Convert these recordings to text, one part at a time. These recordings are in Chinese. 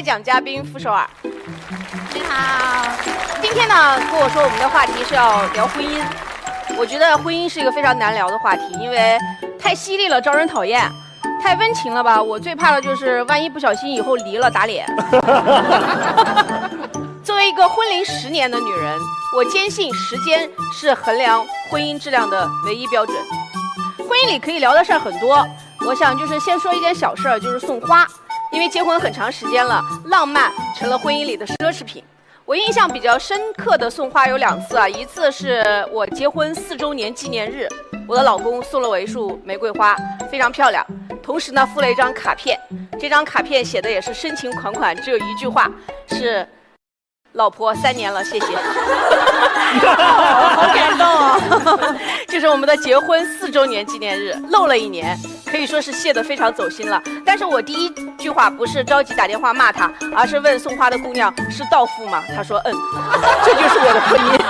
开讲嘉宾傅首尔。你好，今天呢，跟我说我们的话题是要聊婚姻。我觉得婚姻是一个非常难聊的话题，因为太犀利了，招人讨厌；太温情了吧，我最怕的就是万一不小心以后离了打脸。作为一个婚龄十年的女人，我坚信时间是衡量婚姻质量的唯一标准。婚姻里可以聊的事儿很多，我想就是先说一件小事儿，就是送花。因为结婚很长时间了，浪漫成了婚姻里的奢侈品。我印象比较深刻的送花有两次啊，一次是我结婚四周年纪念日，我的老公送了我一束玫瑰花，非常漂亮，同时呢附了一张卡片，这张卡片写的也是深情款款，只有一句话是。老婆三年了，谢谢。好感动啊！这是我们的结婚四周年纪念日，漏了一年，可以说是谢得非常走心了。但是我第一句话不是着急打电话骂他，而是问送花的姑娘是道富吗？他说嗯，这就是我的婚姻。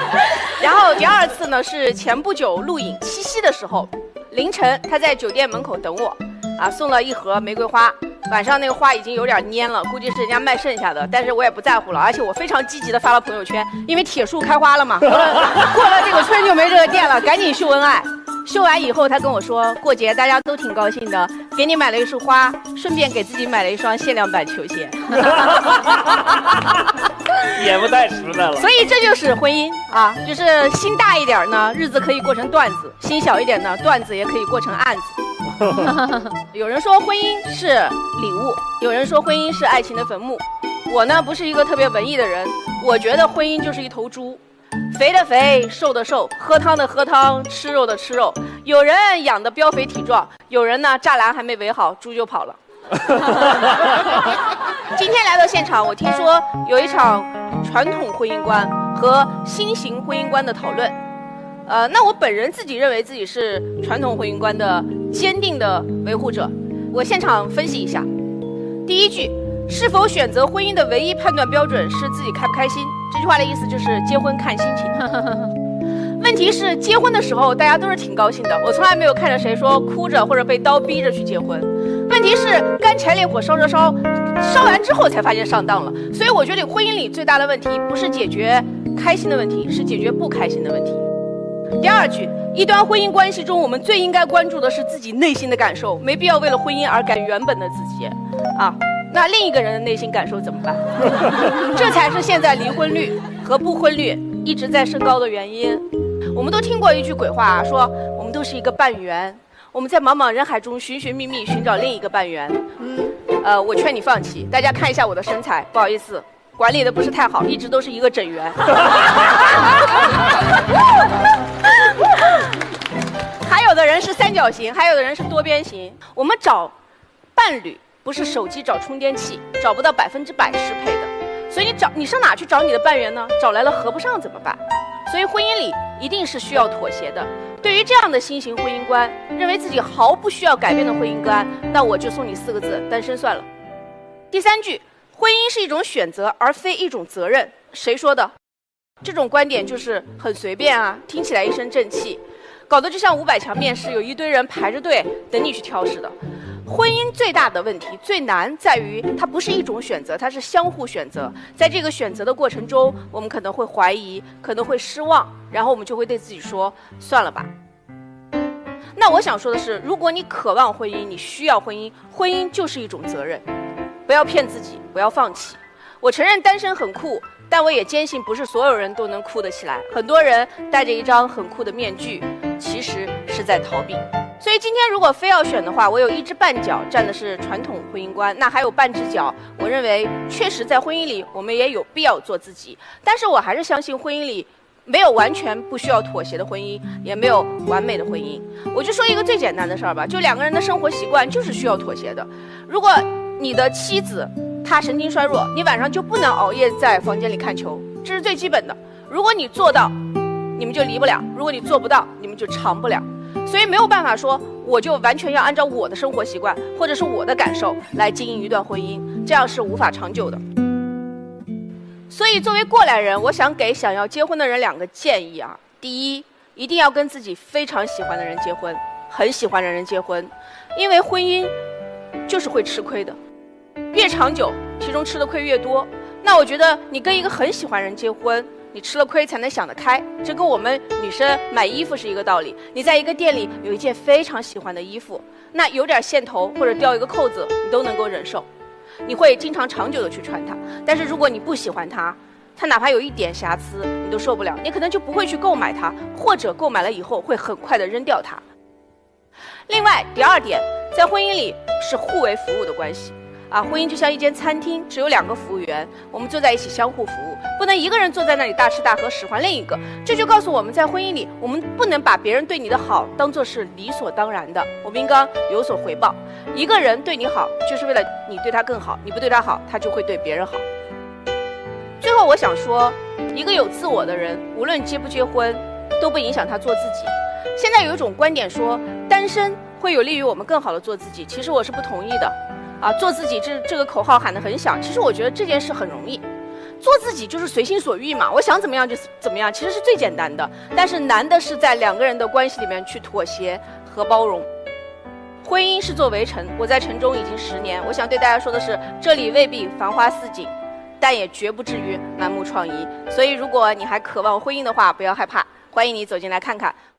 然后第二次呢是前不久录影七夕的时候，凌晨他在酒店门口等我，啊送了一盒玫瑰花。晚上那个花已经有点蔫了，估计是人家卖剩下的，但是我也不在乎了，而且我非常积极的发了朋友圈，因为铁树开花了嘛，过了这个村就没这个店了，赶紧秀恩爱。秀完以后，他跟我说过节大家都挺高兴的，给你买了一束花，顺便给自己买了一双限量版球鞋。也不太实在了。所以这就是婚姻啊，就是心大一点呢，日子可以过成段子；心小一点呢，段子也可以过成案子。有人说婚姻是礼物，有人说婚姻是爱情的坟墓。我呢不是一个特别文艺的人，我觉得婚姻就是一头猪，肥的肥，瘦的瘦，喝汤的喝汤，吃肉的吃肉。有人养的膘肥体壮，有人呢栅栏还没围好，猪就跑了。今天来到现场，我听说有一场传统婚姻观和新型婚姻观的讨论。呃，那我本人自己认为自己是传统婚姻观的坚定的维护者。我现场分析一下，第一句，是否选择婚姻的唯一判断标准是自己开不开心？这句话的意思就是结婚看心情。问题是结婚的时候大家都是挺高兴的，我从来没有看着谁说哭着或者被刀逼着去结婚。问题是干柴烈火烧着烧，烧完之后才发现上当了。所以我觉得婚姻里最大的问题不是解决开心的问题，是解决不开心的问题。第二句，一段婚姻关系中，我们最应该关注的是自己内心的感受，没必要为了婚姻而改原本的自己。啊，那另一个人的内心感受怎么办？这才是现在离婚率和不婚率一直在升高的原因。我们都听过一句鬼话，啊说我们都是一个半圆，我们在茫茫人海中寻寻觅觅，寻找另一个半圆。嗯，呃，我劝你放弃。大家看一下我的身材，不好意思。管理的不是太好，一直都是一个整圆。还有的人是三角形，还有的人是多边形。我们找伴侣不是手机找充电器，找不到百分之百适配的。所以你找你上哪去找你的半圆呢？找来了合不上怎么办？所以婚姻里一定是需要妥协的。对于这样的新型婚姻观，认为自己毫不需要改变的婚姻观，那我就送你四个字：单身算了。第三句。婚姻是一种选择，而非一种责任。谁说的？这种观点就是很随便啊，听起来一身正气，搞得就像五百强面试，有一堆人排着队等你去挑似的。婚姻最大的问题、最难在于，它不是一种选择，它是相互选择。在这个选择的过程中，我们可能会怀疑，可能会失望，然后我们就会对自己说：“算了吧。”那我想说的是，如果你渴望婚姻，你需要婚姻，婚姻就是一种责任。不要骗自己，不要放弃。我承认单身很酷，但我也坚信不是所有人都能酷得起来。很多人戴着一张很酷的面具，其实是在逃避。所以今天如果非要选的话，我有一只半脚站的是传统婚姻观，那还有半只脚，我认为确实在婚姻里我们也有必要做自己。但是我还是相信婚姻里没有完全不需要妥协的婚姻，也没有完美的婚姻。我就说一个最简单的事儿吧，就两个人的生活习惯就是需要妥协的。如果你的妻子她神经衰弱，你晚上就不能熬夜在房间里看球，这是最基本的。如果你做到，你们就离不了；如果你做不到，你们就长不了。所以没有办法说，我就完全要按照我的生活习惯或者是我的感受来经营一段婚姻，这样是无法长久的。所以作为过来人，我想给想要结婚的人两个建议啊：第一，一定要跟自己非常喜欢的人结婚，很喜欢的人结婚，因为婚姻就是会吃亏的。越长久其中吃的亏越多。那我觉得你跟一个很喜欢人结婚，你吃了亏才能想得开，这跟我们女生买衣服是一个道理。你在一个店里有一件非常喜欢的衣服，那有点线头或者掉一个扣子，你都能够忍受，你会经常长久的去穿它。但是如果你不喜欢它，它哪怕有一点瑕疵，你都受不了，你可能就不会去购买它，或者购买了以后会很快的扔掉它。另外，第二点，在婚姻里是互为服务的关系。啊，婚姻就像一间餐厅，只有两个服务员，我们坐在一起相互服务，不能一个人坐在那里大吃大喝，使唤另一个。这就告诉我们在婚姻里，我们不能把别人对你的好当做是理所当然的，我们应该有所回报。一个人对你好，就是为了你对他更好，你不对他好，他就会对别人好。最后，我想说，一个有自我的人，无论结不结婚，都不影响他做自己。现在有一种观点说，单身会有利于我们更好的做自己，其实我是不同意的。啊，做自己这这个口号喊得很响，其实我觉得这件事很容易，做自己就是随心所欲嘛，我想怎么样就怎么样，其实是最简单的。但是难的是在两个人的关系里面去妥协和包容。婚姻是座围城，我在城中已经十年，我想对大家说的是，这里未必繁花似锦，但也绝不至于满目疮痍。所以如果你还渴望婚姻的话，不要害怕，欢迎你走进来看看。